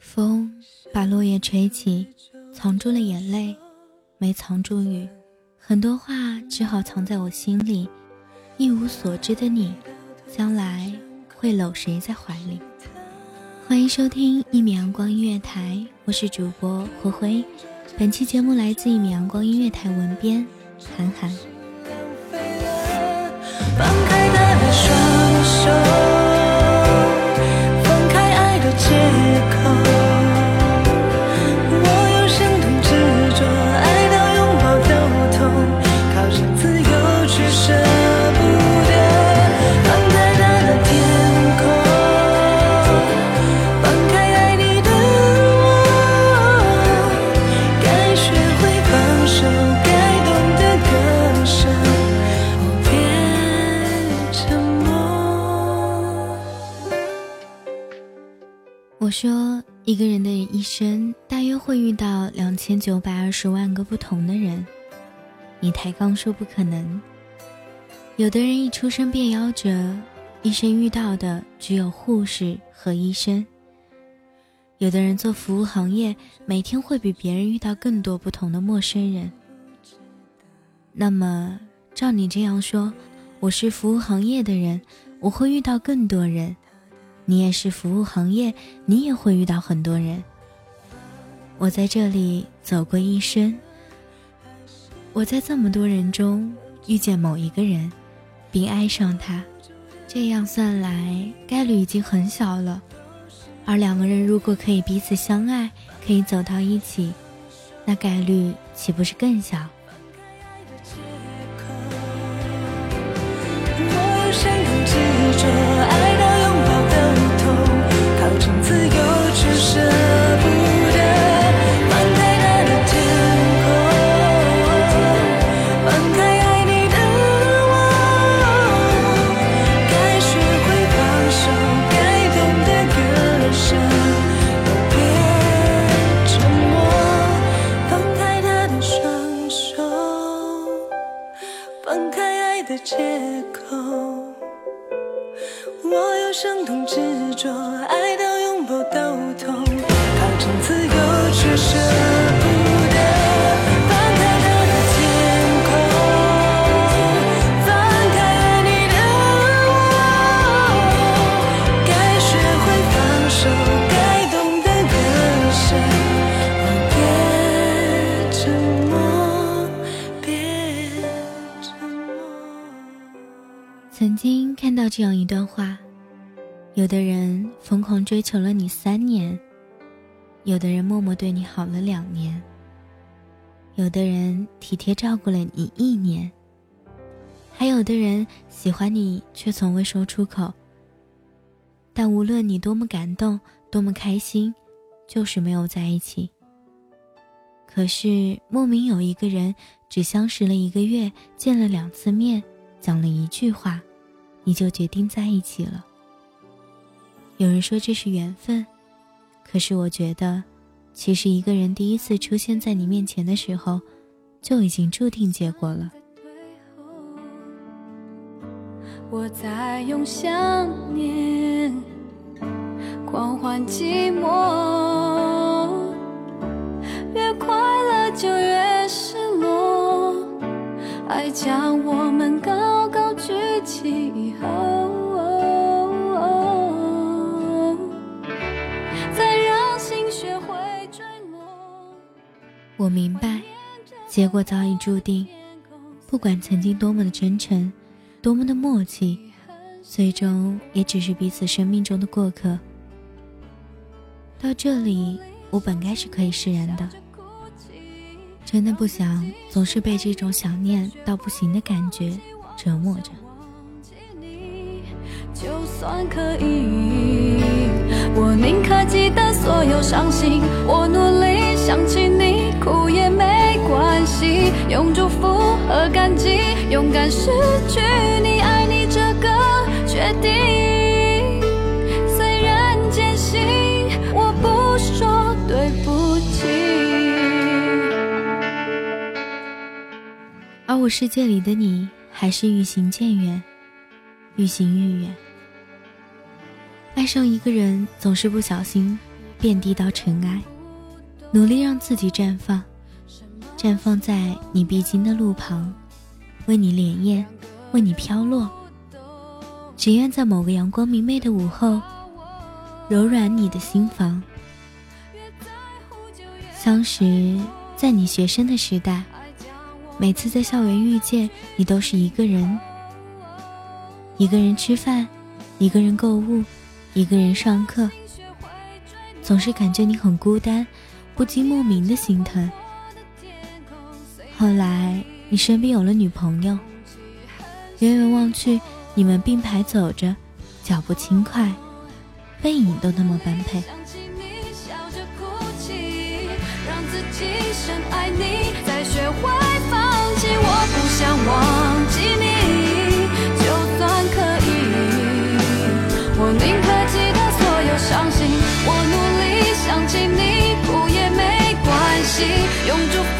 风把落叶吹起，藏住了眼泪，没藏住雨。很多话只好藏在我心里。一无所知的你，将来会搂谁在怀里？欢迎收听一米阳光音乐台，我是主播灰灰。本期节目来自一米阳光音乐台文编韩寒。我说，一个人的一生大约会遇到两千九百二十万个不同的人。你抬杠说不可能。有的人一出生便夭折，一生遇到的只有护士和医生。有的人做服务行业，每天会比别人遇到更多不同的陌生人。那么，照你这样说，我是服务行业的人，我会遇到更多人。你也是服务行业，你也会遇到很多人。我在这里走过一生，我在这么多人中遇见某一个人，并爱上他，这样算来概率已经很小了。而两个人如果可以彼此相爱，可以走到一起，那概率岂不是更小？却有的人疯狂追求了你三年，有的人默默对你好了两年，有的人体贴照顾了你一年，还有的人喜欢你却从未说出口。但无论你多么感动，多么开心，就是没有在一起。可是莫名有一个人，只相识了一个月，见了两次面，讲了一句话，你就决定在一起了。有人说这是缘分，可是我觉得，其实一个人第一次出现在你面前的时候，就已经注定结果了。我在用想念狂欢寂寞，越快乐就越失落，爱将我们我明白，结果早已注定。不管曾经多么的真诚，多么的默契，最终也只是彼此生命中的过客。到这里，我本该是可以释然的，真的不想总是被这种想念到不行的感觉折磨着。就算可以，我宁可记得所有伤心。我努力想起你，哭也没关系。用祝福和感激，勇敢失去你，爱你这个决定。虽然艰辛，我不说对不起。而我世界里的你，还是愈行渐远，愈行愈远。爱上一个人，总是不小心遍地到尘埃，努力让自己绽放，绽放在你必经的路旁，为你潋滟，为你飘落。只愿在某个阳光明媚的午后，柔软你的心房。相识在你学生的时代，每次在校园遇见你，都是一个人，一个人吃饭，一个人购物。一个人上课，总是感觉你很孤单，不禁莫名的心疼。后来你身边有了女朋友，远远望去，你们并排走着，脚步轻快，背影都那么般配。想起你笑着哭泣，让自己深爱你，再学会放弃。我不想忘记你，用祝福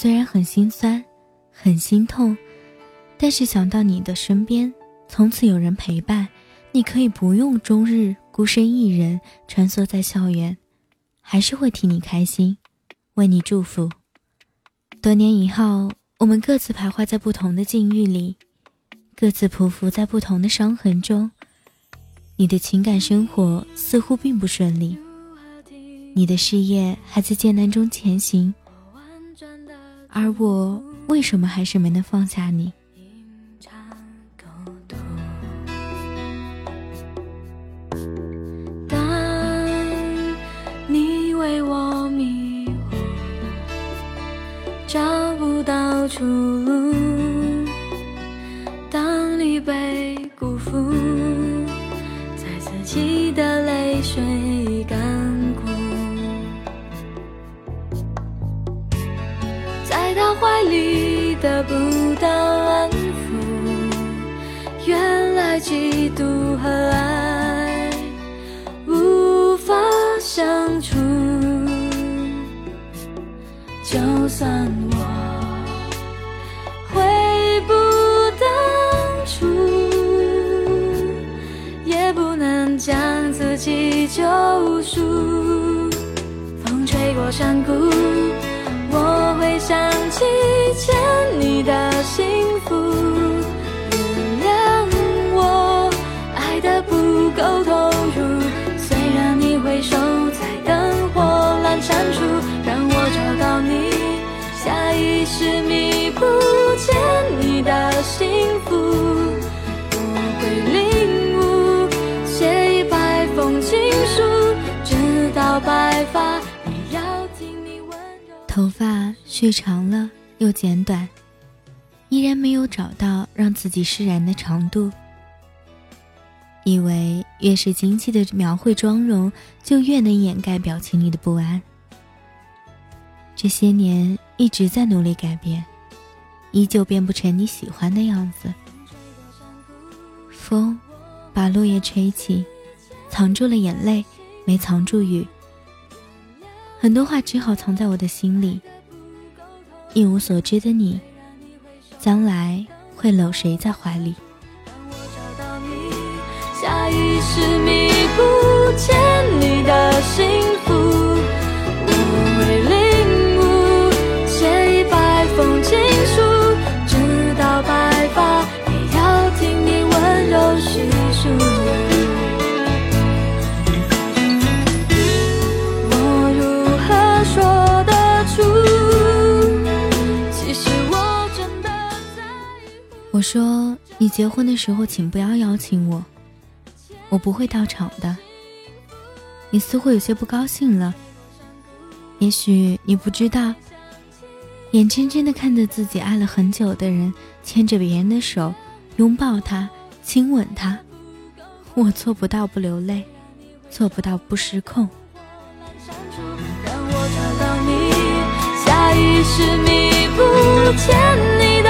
虽然很心酸，很心痛，但是想到你的身边从此有人陪伴，你可以不用终日孤身一人穿梭在校园，还是会替你开心，为你祝福。多年以后，我们各自徘徊在不同的境遇里，各自匍匐在不同的伤痕中。你的情感生活似乎并不顺利，你的事业还在艰难中前行。而我为什么还是没能放下你？当你为我迷惑，找不到出路；当你被和爱无法相处，就算我悔不当初，也不能将自己救赎。风吹过山谷，我会想起欠你的幸福。发蓄长了又剪短，依然没有找到让自己释然的长度。以为越是精细的描绘妆容，就越能掩盖表情里的不安。这些年一直在努力改变，依旧变不成你喜欢的样子。风把落叶吹起，藏住了眼泪，没藏住雨。很多话只好藏在我的心里。一无所知的你，将来会搂谁在怀里？我找到你，下意识弥补欠你的幸福。我说：“你结婚的时候，请不要邀请我，我不会到场的。”你似乎有些不高兴了。也许你不知道，眼睁睁的看着自己爱了很久的人牵着别人的手，拥抱他，亲吻他，我做不到不流泪，做不到不失控。让我找到你，下意识弥补欠你的